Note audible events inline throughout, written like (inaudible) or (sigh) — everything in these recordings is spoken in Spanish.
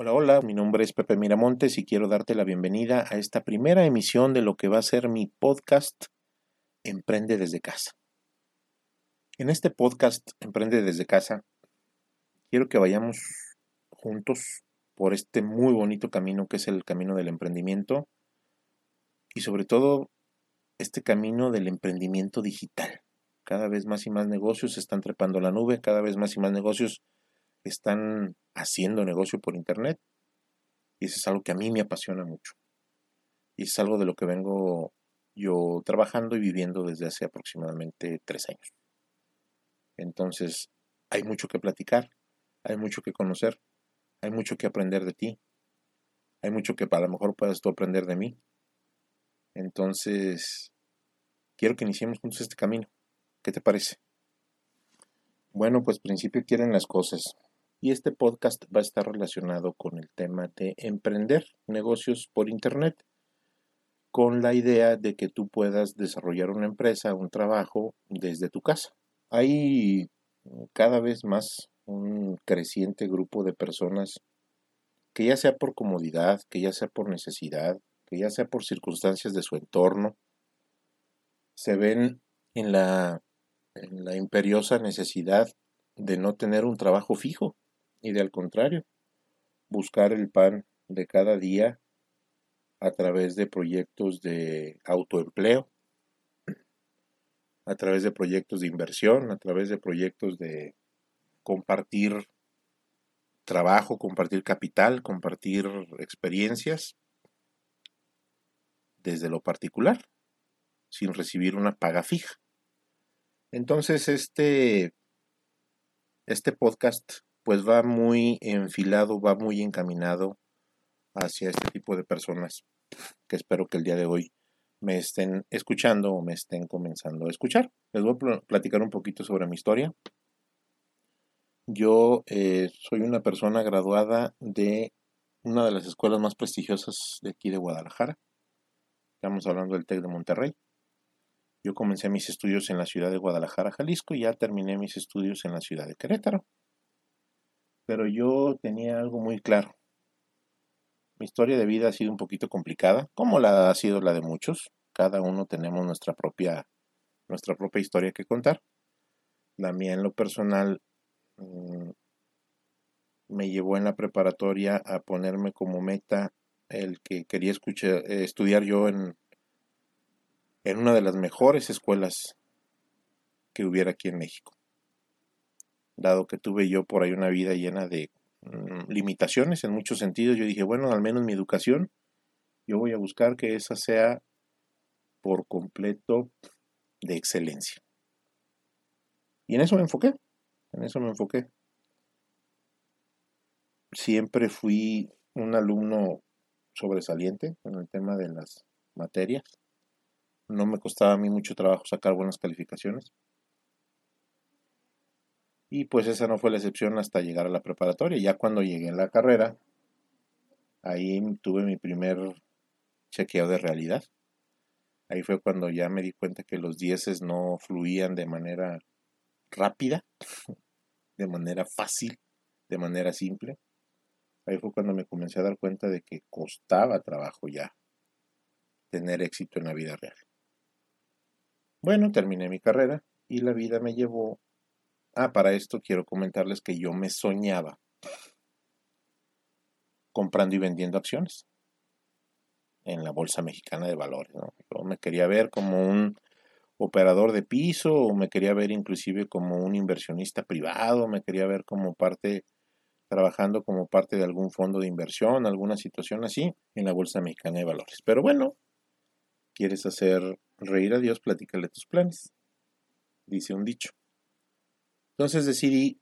Hola, hola, mi nombre es Pepe Miramontes y quiero darte la bienvenida a esta primera emisión de lo que va a ser mi podcast Emprende desde casa. En este podcast Emprende desde casa, quiero que vayamos juntos por este muy bonito camino que es el camino del emprendimiento y sobre todo este camino del emprendimiento digital. Cada vez más y más negocios están trepando la nube, cada vez más y más negocios están haciendo negocio por Internet. Y eso es algo que a mí me apasiona mucho. Y es algo de lo que vengo yo trabajando y viviendo desde hace aproximadamente tres años. Entonces, hay mucho que platicar, hay mucho que conocer, hay mucho que aprender de ti, hay mucho que a lo mejor puedas tú aprender de mí. Entonces, quiero que iniciemos juntos este camino. ¿Qué te parece? Bueno, pues principio quieren las cosas. Y este podcast va a estar relacionado con el tema de emprender negocios por Internet, con la idea de que tú puedas desarrollar una empresa, un trabajo desde tu casa. Hay cada vez más un creciente grupo de personas que ya sea por comodidad, que ya sea por necesidad, que ya sea por circunstancias de su entorno, se ven en la, en la imperiosa necesidad de no tener un trabajo fijo y de al contrario, buscar el pan de cada día a través de proyectos de autoempleo, a través de proyectos de inversión, a través de proyectos de compartir trabajo, compartir capital, compartir experiencias desde lo particular, sin recibir una paga fija. Entonces, este, este podcast pues va muy enfilado, va muy encaminado hacia este tipo de personas que espero que el día de hoy me estén escuchando o me estén comenzando a escuchar. Les voy a platicar un poquito sobre mi historia. Yo eh, soy una persona graduada de una de las escuelas más prestigiosas de aquí de Guadalajara. Estamos hablando del TEC de Monterrey. Yo comencé mis estudios en la ciudad de Guadalajara, Jalisco, y ya terminé mis estudios en la ciudad de Querétaro pero yo tenía algo muy claro. Mi historia de vida ha sido un poquito complicada, como la ha sido la de muchos. Cada uno tenemos nuestra propia, nuestra propia historia que contar. La mía en lo personal mm, me llevó en la preparatoria a ponerme como meta el que quería escuchar, eh, estudiar yo en, en una de las mejores escuelas que hubiera aquí en México dado que tuve yo por ahí una vida llena de mm, limitaciones en muchos sentidos, yo dije, bueno, al menos mi educación, yo voy a buscar que esa sea por completo de excelencia. Y en eso me enfoqué, en eso me enfoqué. Siempre fui un alumno sobresaliente en el tema de las materias. No me costaba a mí mucho trabajo sacar buenas calificaciones. Y pues esa no fue la excepción hasta llegar a la preparatoria. Ya cuando llegué a la carrera, ahí tuve mi primer chequeo de realidad. Ahí fue cuando ya me di cuenta que los dieces no fluían de manera rápida, (laughs) de manera fácil, de manera simple. Ahí fue cuando me comencé a dar cuenta de que costaba trabajo ya tener éxito en la vida real. Bueno, terminé mi carrera y la vida me llevó Ah, para esto quiero comentarles que yo me soñaba comprando y vendiendo acciones en la Bolsa Mexicana de Valores. Yo me quería ver como un operador de piso o me quería ver inclusive como un inversionista privado, me quería ver como parte, trabajando como parte de algún fondo de inversión, alguna situación así en la Bolsa Mexicana de Valores. Pero bueno, quieres hacer reír a Dios, platícale tus planes, dice un dicho. Entonces decidí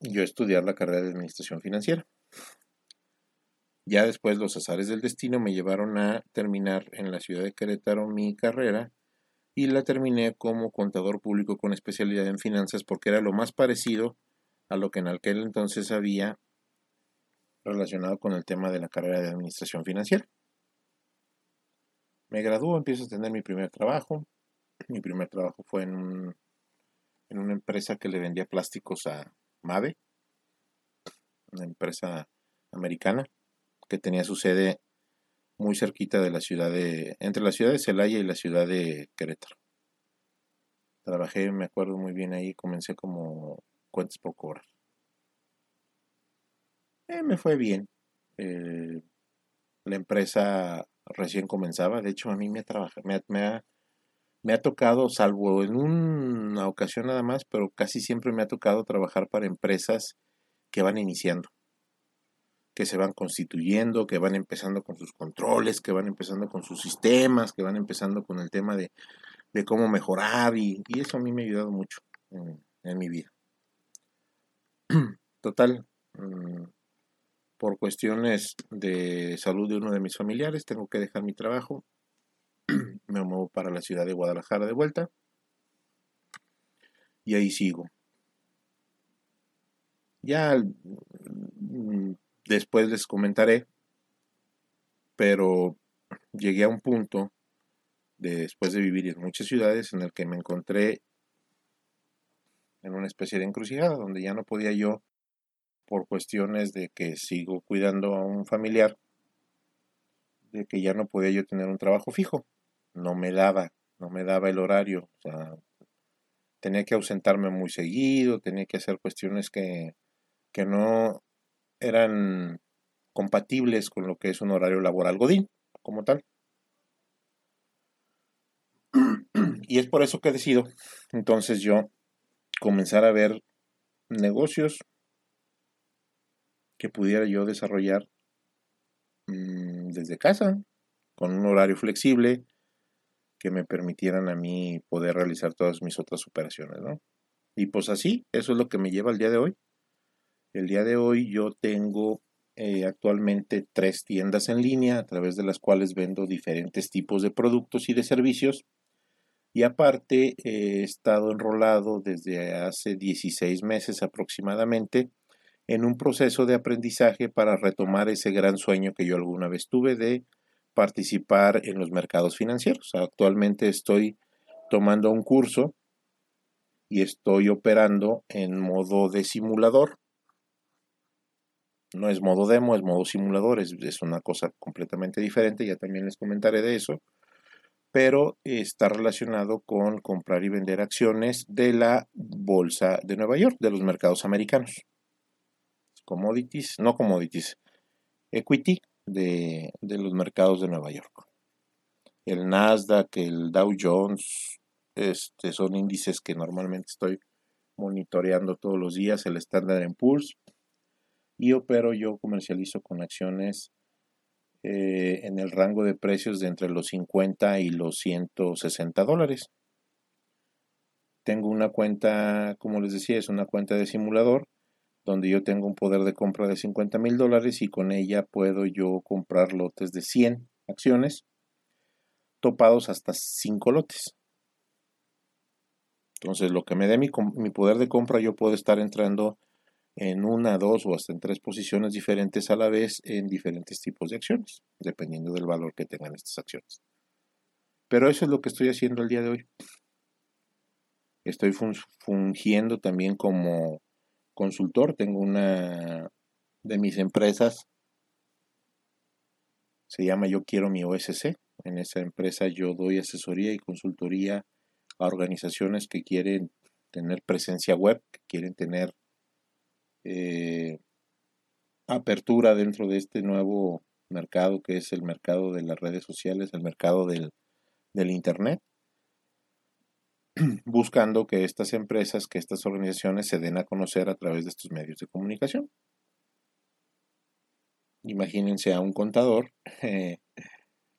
yo estudiar la carrera de administración financiera. Ya después los azares del destino me llevaron a terminar en la ciudad de Querétaro mi carrera y la terminé como contador público con especialidad en finanzas porque era lo más parecido a lo que en aquel entonces había relacionado con el tema de la carrera de administración financiera. Me graduó, empiezo a tener mi primer trabajo. Mi primer trabajo fue en un en una empresa que le vendía plásticos a Mave. una empresa americana que tenía su sede muy cerquita de la ciudad de, entre la ciudad de Celaya y la ciudad de Querétaro. Trabajé, me acuerdo muy bien ahí, comencé como cuentas por cobrar. Eh, me fue bien. Eh, la empresa recién comenzaba, de hecho a mí me, me, me, ha, me ha tocado, salvo en una ocasión nada más, pero casi siempre me ha tocado trabajar para empresas que van iniciando, que se van constituyendo, que van empezando con sus controles, que van empezando con sus sistemas, que van empezando con el tema de, cómo mejorar y, eso a mí me ha ayudado mucho en, mi vida. (clears throat) Total, mm, por cuestiones de salud de uno de mis familiares, tengo que dejar mi trabajo. Me muevo para la ciudad de Guadalajara de vuelta. Y ahí sigo. Ya mm, después les comentaré, pero llegué a un punto después de vivir en muchas ciudades en el que me encontré en una especie de encrucijada donde ya no podía yo por cuestiones de que sigo cuidando a un familiar, de que ya no podía yo tener un trabajo fijo. No me daba, no me daba el horario. Tenía que ausentarme muy seguido, tenía que hacer cuestiones que, que no eran compatibles con lo que es un horario laboral godín, como tal. Y es por eso que decido entonces yo comenzar a ver negocios que pudiera yo desarrollar mm, desde casa, con un horario flexible, que me permitieran a mí poder realizar todas mis otras operaciones, ¿no? Y pues así, eso es lo que me lleva al día de hoy. El día de hoy yo tengo eh, actualmente tres tiendas en línea a través de las cuales vendo diferentes tipos de productos y de servicios. Y aparte he estado enrolado desde hace 16 meses aproximadamente en un proceso de aprendizaje para retomar ese gran sueño que yo alguna vez tuve de participar en los mercados financieros. Actualmente estoy tomando un curso y estoy operando en modo de simulador. No es modo demo, es modo simulador, es, es una cosa completamente diferente, ya también les comentaré de eso, pero está relacionado con comprar y vender acciones de la Bolsa de Nueva York, de los mercados americanos commodities, no commodities, equity de, los mercados de Nueva York. El Nasdaq, el Dow Jones, este, son índices que normalmente estoy monitoreando todos los días, el Standard Poor's, y opero yo comercializo con acciones eh, en el rango de precios de entre los 50 y los 160 dólares. Tengo una cuenta, como les decía, es una cuenta de simulador donde yo tengo un poder de compra de 50 mil dólares y con ella puedo yo comprar lotes de 100 acciones topados hasta 5 lotes. Entonces, lo que me dé mi, mi, poder de compra, yo puedo estar entrando en una, dos o hasta en tres posiciones diferentes a la vez en diferentes tipos de acciones, dependiendo del valor que tengan estas acciones. Pero eso es lo que estoy haciendo el día de hoy. Estoy fungiendo también como consultor, tengo una de mis empresas, se llama Yo Quiero mi OSC. En esa empresa yo doy asesoría y consultoría a organizaciones que quieren tener presencia web, que quieren tener eh, apertura dentro de este nuevo mercado que es el mercado de las redes sociales, el mercado del, del Internet. (clears throat) buscando que estas empresas, que estas organizaciones se den a conocer a través de estos medios de comunicación. Imagínense a un contador eh,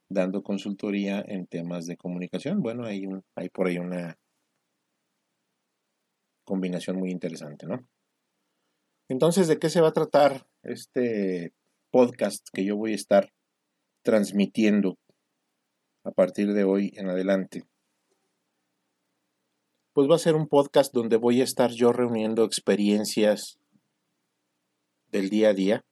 dando consultoría en temas de comunicación. Bueno, hay, hay por ahí una combinación muy interesante, ¿no? Entonces, ¿de qué se va a tratar este podcast que yo voy a estar transmitiendo a partir de hoy en adelante? Pues va a ser un podcast donde voy a estar yo reuniendo experiencias del día a día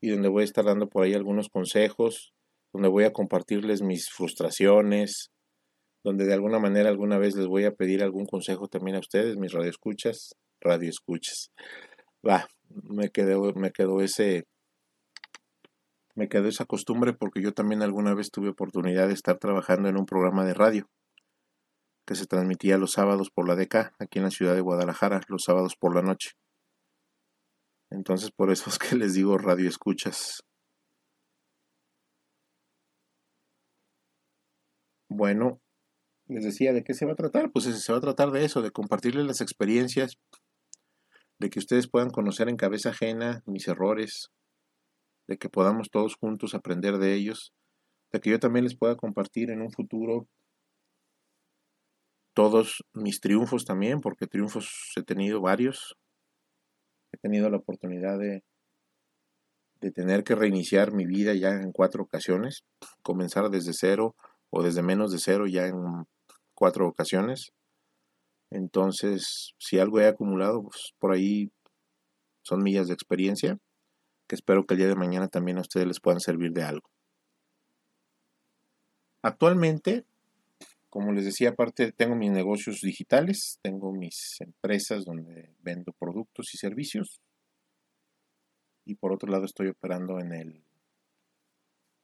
y donde voy a estar dando por ahí algunos consejos, donde voy a compartirles mis frustraciones, donde de alguna manera alguna vez les voy a pedir algún consejo también a ustedes, mis radioescuchas, radioescuchas. Va, me quedó, me quedó ese, me quedó esa costumbre porque yo también alguna vez tuve oportunidad de estar trabajando en un programa de radio que se transmitía los sábados por la DK aquí en la ciudad de Guadalajara, los sábados por la noche. Entonces por eso es que les digo radio escuchas. Bueno, les decía de qué se va a tratar. Pues se va a tratar de eso, de compartirles las experiencias, de que ustedes puedan conocer en cabeza ajena mis errores, de que podamos todos juntos aprender de ellos, de que yo también les pueda compartir en un futuro todos mis triunfos también, porque triunfos he tenido varios. He tenido la oportunidad de, tener que reiniciar mi vida ya en cuatro ocasiones, comenzar desde cero o desde menos de cero ya en cuatro ocasiones. Entonces, si algo he acumulado, pues por ahí son millas de experiencia que espero que el día de mañana también a ustedes les puedan servir de algo. Actualmente, como les decía, aparte tengo mis negocios digitales, tengo mis empresas donde vendo productos y servicios y por otro lado estoy operando en el,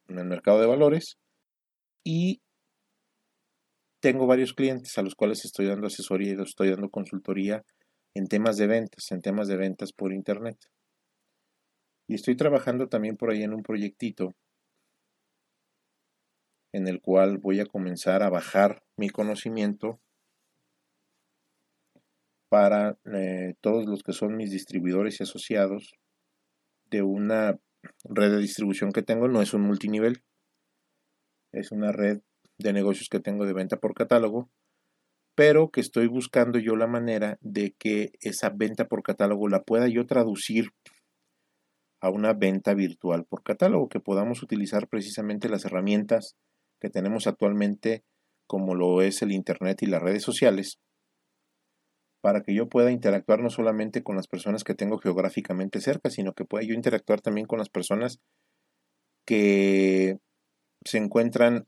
en el mercado de valores y tengo varios clientes a los cuales estoy dando asesoría y estoy dando consultoría en temas de ventas, en temas de ventas por internet. Y estoy trabajando también por ahí en un proyectito en el cual voy a comenzar a bajar mi conocimiento para eh, todos los que son mis distribuidores y asociados de una red de distribución que tengo. No es un multinivel, es una red de negocios que tengo de venta por catálogo, pero que estoy buscando yo la manera de que esa venta por catálogo la pueda yo traducir a una venta virtual por catálogo, que podamos utilizar precisamente las herramientas que tenemos actualmente, como lo es el Internet y las redes sociales, para que yo pueda interactuar no solamente con las personas que tengo geográficamente cerca, sino que pueda yo interactuar también con las personas que se encuentran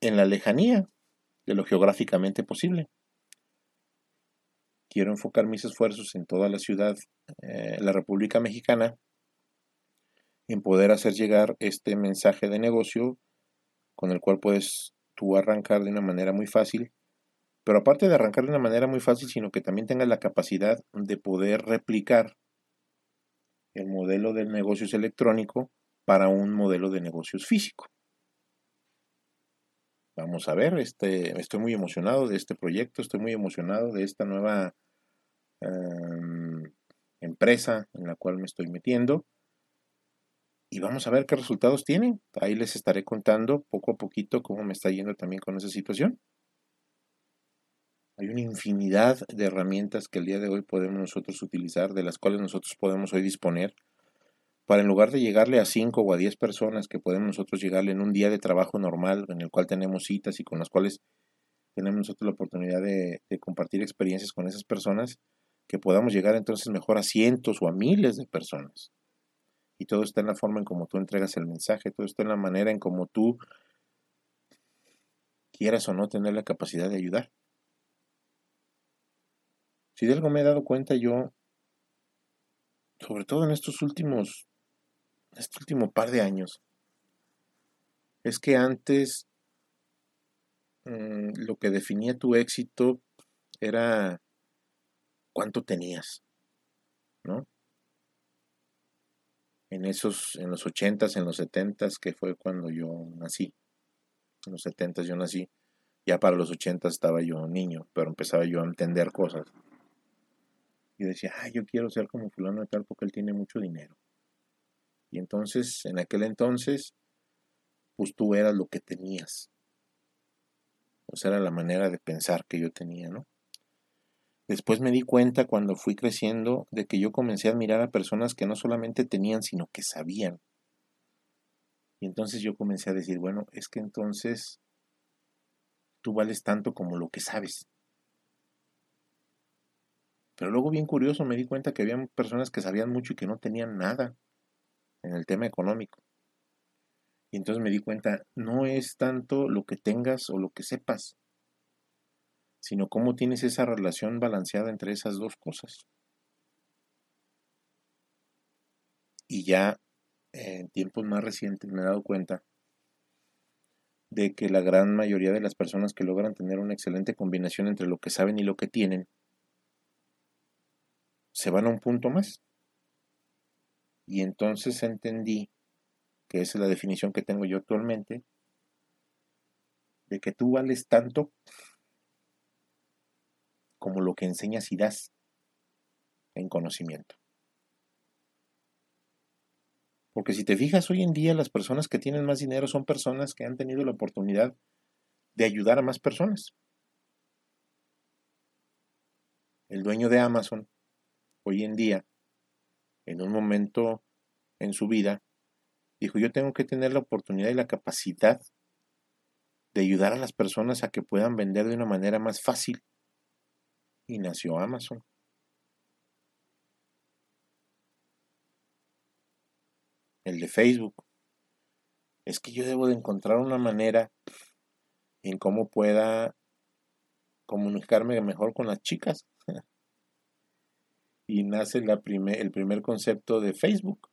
en la lejanía de lo geográficamente posible. Quiero enfocar mis esfuerzos en toda la ciudad, eh, la República Mexicana, en poder hacer llegar este mensaje de negocio con el cual puedes tú arrancar de una manera muy fácil, pero aparte de arrancar de una manera muy fácil, sino que también tengas la capacidad de poder replicar el modelo de negocios electrónico para un modelo de negocios físico. Vamos a ver, este, estoy muy emocionado de este proyecto, estoy muy emocionado de esta nueva em, empresa en la cual me estoy metiendo. Y vamos a ver qué resultados tienen. Ahí les estaré contando poco a poquito cómo me está yendo también con esa situación. Hay una infinidad de herramientas que el día de hoy podemos nosotros utilizar, de las cuales nosotros podemos hoy disponer para en lugar de llegarle a 5 o a 10 personas que podemos nosotros llegarle en un día de trabajo normal en el cual tenemos citas y con las cuales tenemos nosotros la oportunidad de, compartir experiencias con esas personas, que podamos llegar entonces mejor a cientos o a miles de personas. Y todo está en la forma en cómo tú entregas el mensaje, todo está en la manera en cómo tú quieras o no tener la capacidad de ayudar. Si de algo me he dado cuenta yo, sobre todo en estos últimos este último par de años es que antes mm, lo que definía tu éxito era cuánto tenías, ¿no? En esos, en los ochentas, en los setentas, que fue cuando yo nací. En los setentas yo nací. Ya para los ochentas estaba yo niño, pero empezaba yo a entender cosas. Y decía, ah, yo quiero ser como fulano de tal porque él tiene mucho dinero. Y entonces, en aquel entonces, pues tú eras lo que tenías. O sea, era la manera de pensar que yo tenía, ¿no? Después me di cuenta cuando fui creciendo de que yo comencé a admirar a personas que no solamente tenían, sino que sabían. Y entonces yo comencé a decir, bueno, es que entonces tú vales tanto como lo que sabes. Pero luego bien curioso me di cuenta que había personas que sabían mucho y que no tenían nada en el tema económico. Y entonces me di cuenta, no es tanto lo que tengas o lo que sepas, sino cómo tienes esa relación balanceada entre esas dos cosas. Y ya en tiempos más recientes me he dado cuenta de que la gran mayoría de las personas que logran tener una excelente combinación entre lo que saben y lo que tienen, se van a un punto más. Y entonces entendí, que esa es la definición que tengo yo actualmente, de que tú vales tanto como lo que enseñas y das en conocimiento. Porque si te fijas, hoy en día las personas que tienen más dinero son personas que han tenido la oportunidad de ayudar a más personas. El dueño de Amazon, hoy en día, en un momento en su vida, dijo, yo tengo que tener la oportunidad y la capacidad de ayudar a las personas a que puedan vender de una manera más fácil. Y nació Amazon. el de Facebook. Es que yo debo de encontrar una manera en cómo pueda comunicarme mejor con las chicas. (laughs) y nace la el primer concepto de Facebook,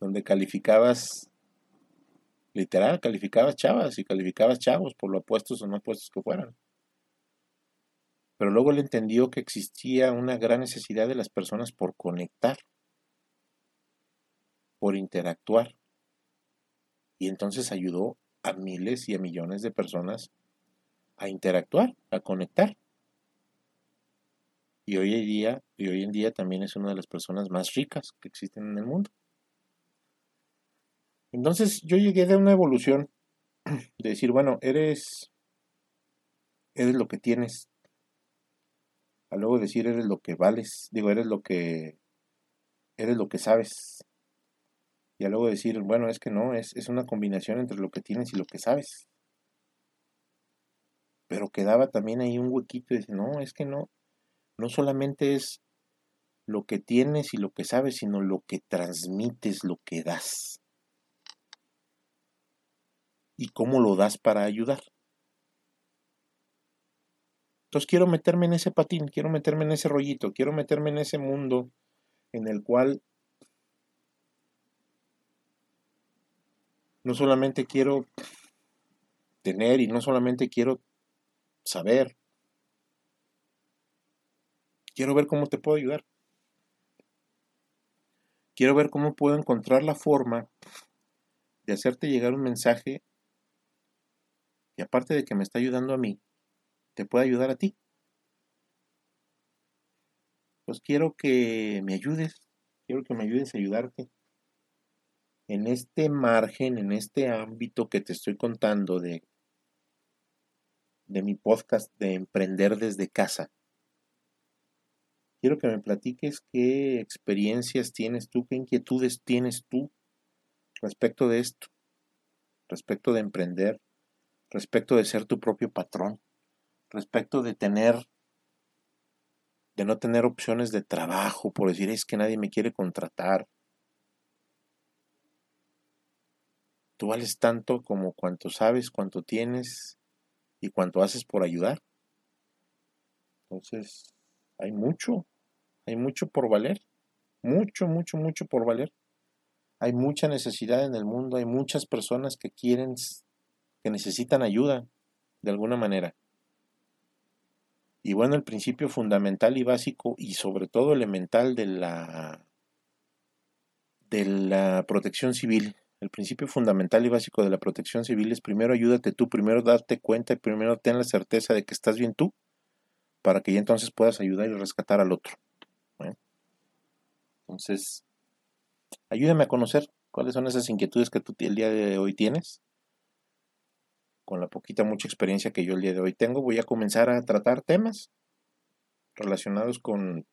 donde calificabas, literal, calificabas chavas y calificabas chavos por lo opuestos o no opuestos que fueran. Pero luego le entendió que existía una gran necesidad de las personas por conectar por interactuar. Y entonces ayudó a miles y a millones de personas a interactuar, a conectar. Y hoy en día, y hoy en día también es una de las personas más ricas que existen en el mundo. Entonces yo llegué de una evolución de decir, bueno, eres eres lo que tienes. A luego decir eres lo que vales, digo, eres lo que eres lo que sabes. Y luego decir, bueno, es que no, es, es una combinación entre lo que tienes y lo que sabes. Pero quedaba también ahí un huequito y no, es que no, no solamente es lo que tienes y lo que sabes, sino lo que transmites, lo que das. Y cómo lo das para ayudar. Entonces quiero meterme en ese patín, quiero meterme en ese rollito, quiero meterme en ese mundo en el cual No solamente quiero tener y no solamente quiero saber. Quiero ver cómo te puedo ayudar. Quiero ver cómo puedo encontrar la forma de hacerte llegar un mensaje y aparte de que me está ayudando a mí, te puede ayudar a ti. Pues quiero que me ayudes, quiero que me ayudes a ayudarte en este margen, en este ámbito que te estoy contando de, de mi podcast de Emprender desde casa, quiero que me platiques qué experiencias tienes tú, qué inquietudes tienes tú respecto de esto, respecto de emprender, respecto de ser tu propio patrón, respecto de tener de no tener opciones de trabajo, por decir es que nadie me quiere contratar, Tú vales tanto como cuanto sabes, cuánto tienes y cuánto haces por ayudar. Entonces, hay mucho, hay mucho por valer, mucho, mucho, mucho por valer. Hay mucha necesidad en el mundo, hay muchas personas que quieren, que necesitan ayuda de alguna manera. Y bueno, el principio fundamental y básico y sobre todo elemental de la de la protección civil el principio fundamental y básico de la protección civil es primero ayúdate tú, primero darte cuenta y primero ten la certeza de que estás bien tú para que ya entonces puedas ayudar y rescatar al otro. Entonces, ayúdame a conocer cuáles son esas inquietudes que tú el día de hoy tienes. Con la poquita, mucha experiencia que yo el día de hoy tengo, voy a comenzar a tratar temas relacionados con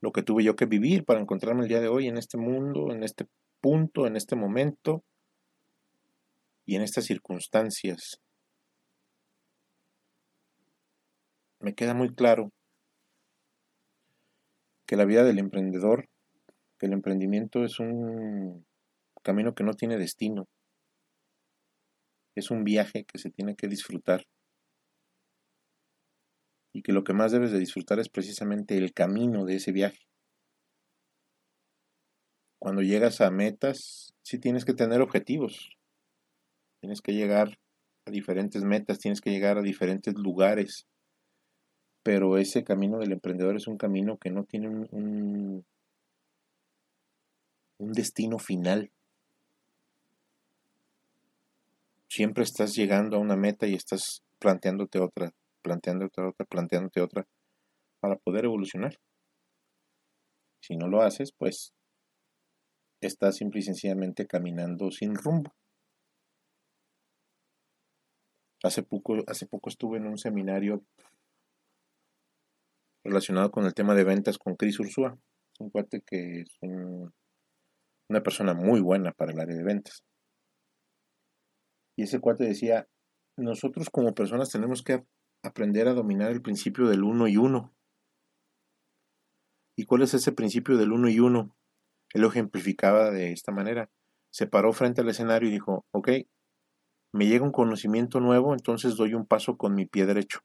lo que tuve yo que vivir para encontrarme el día de hoy en este mundo, en este punto, en este momento y en estas circunstancias. Me queda muy claro que la vida del emprendedor, que el emprendimiento es un camino que no tiene destino, es un viaje que se tiene que disfrutar y que lo que más debes de disfrutar es precisamente el camino de ese viaje. cuando llegas a metas, sí tienes que tener objetivos. Tienes que llegar a diferentes metas, tienes que llegar a diferentes lugares. Pero ese camino del emprendedor es un camino que no tiene un, un, destino final. Siempre estás llegando a una meta y estás planteándote otra, planteándote otra, planteándote otra, para poder evolucionar. Si no lo haces, pues estás simple y sencillamente caminando sin rumbo. Hace poco, hace poco estuve en un seminario relacionado con el tema de ventas con Chris Ursúa, un cuate que es una persona muy buena para el área de ventas. Y ese cuate decía, nosotros como personas tenemos que aprender a dominar el principio del uno y uno. ¿Y cuál es ese principio del uno y uno? Él lo ejemplificaba de esta manera. Se paró frente al escenario y dijo, ok, me llega un conocimiento nuevo, entonces doy un paso con mi pie derecho.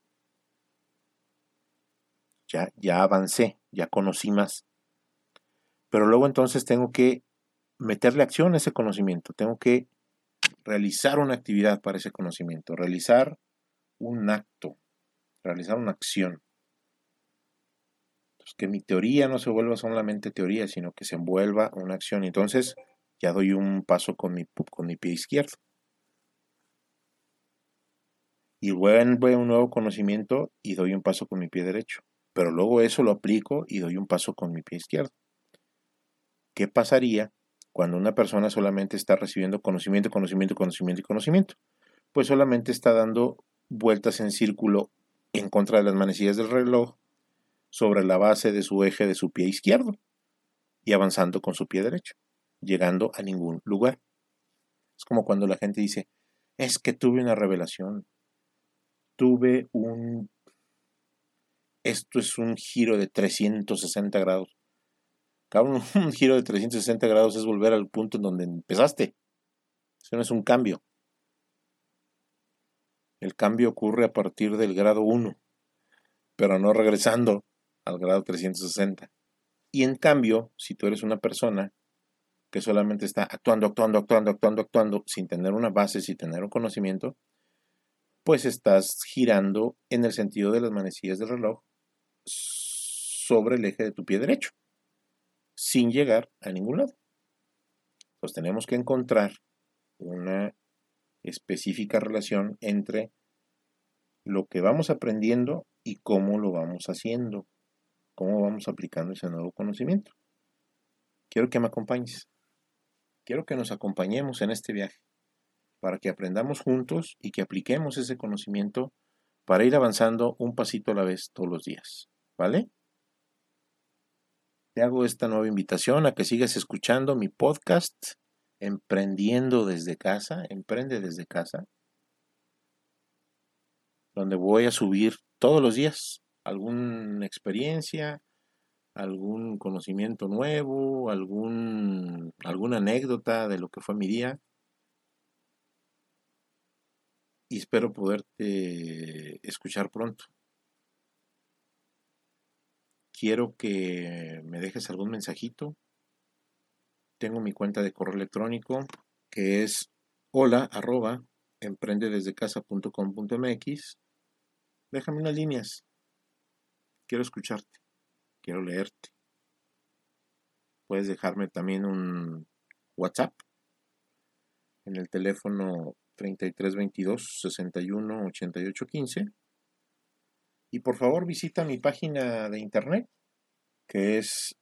Ya, ya avancé, ya conocí más. Pero luego entonces tengo que meterle acción a ese conocimiento, tengo que realizar una actividad para ese conocimiento, realizar un acto, realizar una acción. que mi teoría no se vuelva solamente teoría, sino que se envuelva una acción. Entonces ya doy un paso con mi, con mi pie izquierdo y vuelvo un nuevo conocimiento y doy un paso con mi pie derecho. Pero luego eso lo aplico y doy un paso con mi pie izquierdo. ¿Qué pasaría cuando una persona solamente está recibiendo conocimiento, conocimiento, conocimiento y conocimiento? Pues solamente está dando vueltas en círculo en contra de las manecillas del reloj sobre la base de su eje de su pie izquierdo y avanzando con su pie derecho, llegando a ningún lugar. Es como cuando la gente dice, es que tuve una revelación, tuve un... Esto es un giro de 360 grados. Cabrón, (laughs) un giro de 360 grados es volver al punto en donde empezaste. Eso no es un cambio. El cambio ocurre a partir del grado 1, pero no regresando al grado 360. Y en cambio, si tú eres una persona que solamente está actuando, actuando, actuando, actuando, actuando, sin tener una base, sin tener un conocimiento, pues estás girando en el sentido de las manecillas del reloj sobre el eje de tu pie derecho, sin llegar a ningún lado. Pues tenemos que encontrar una específica relación entre lo que vamos aprendiendo y cómo lo vamos haciendo, cómo vamos aplicando ese nuevo conocimiento. Quiero que me acompañes. Quiero que nos acompañemos en este viaje para que aprendamos juntos y que apliquemos ese conocimiento para ir avanzando un pasito a la vez todos los días. ¿Vale? Te hago esta nueva invitación a que sigas escuchando mi podcast Emprendiendo desde casa, Emprende desde casa, donde voy a subir todos los días alguna experiencia, algún conocimiento nuevo, algún, alguna anécdota de lo que fue mi día y espero poderte escuchar pronto. Quiero que me dejes algún mensajito. Tengo mi cuenta de correo electrónico que es hola arroba emprendedesdecasa.com.mx. Déjame unas líneas. Quiero escucharte. Quiero leerte. Puedes dejarme también un WhatsApp en el teléfono 3322 61 88 15. Y por favor visita mi página de internet que es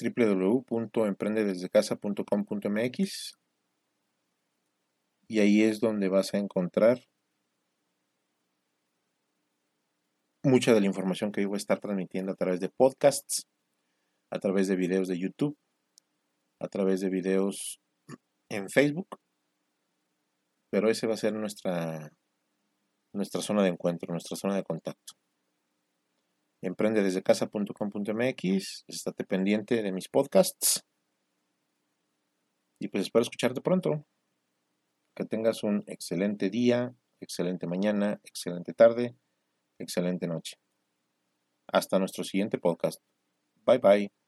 www.emprendedesdecasa.com.mx y ahí es donde vas a encontrar mucha de la información que yo voy a estar transmitiendo a través de podcasts, a través de videos de YouTube, a través de videos en Facebook pero ese va a ser nuestra, nuestra zona de encuentro, nuestra zona de contacto. Emprende desde casa.com.mx, estate pendiente de mis podcasts y pues espero escucharte pronto. Que tengas un excelente día, excelente mañana, excelente tarde, excelente noche. Hasta nuestro siguiente podcast. Bye bye.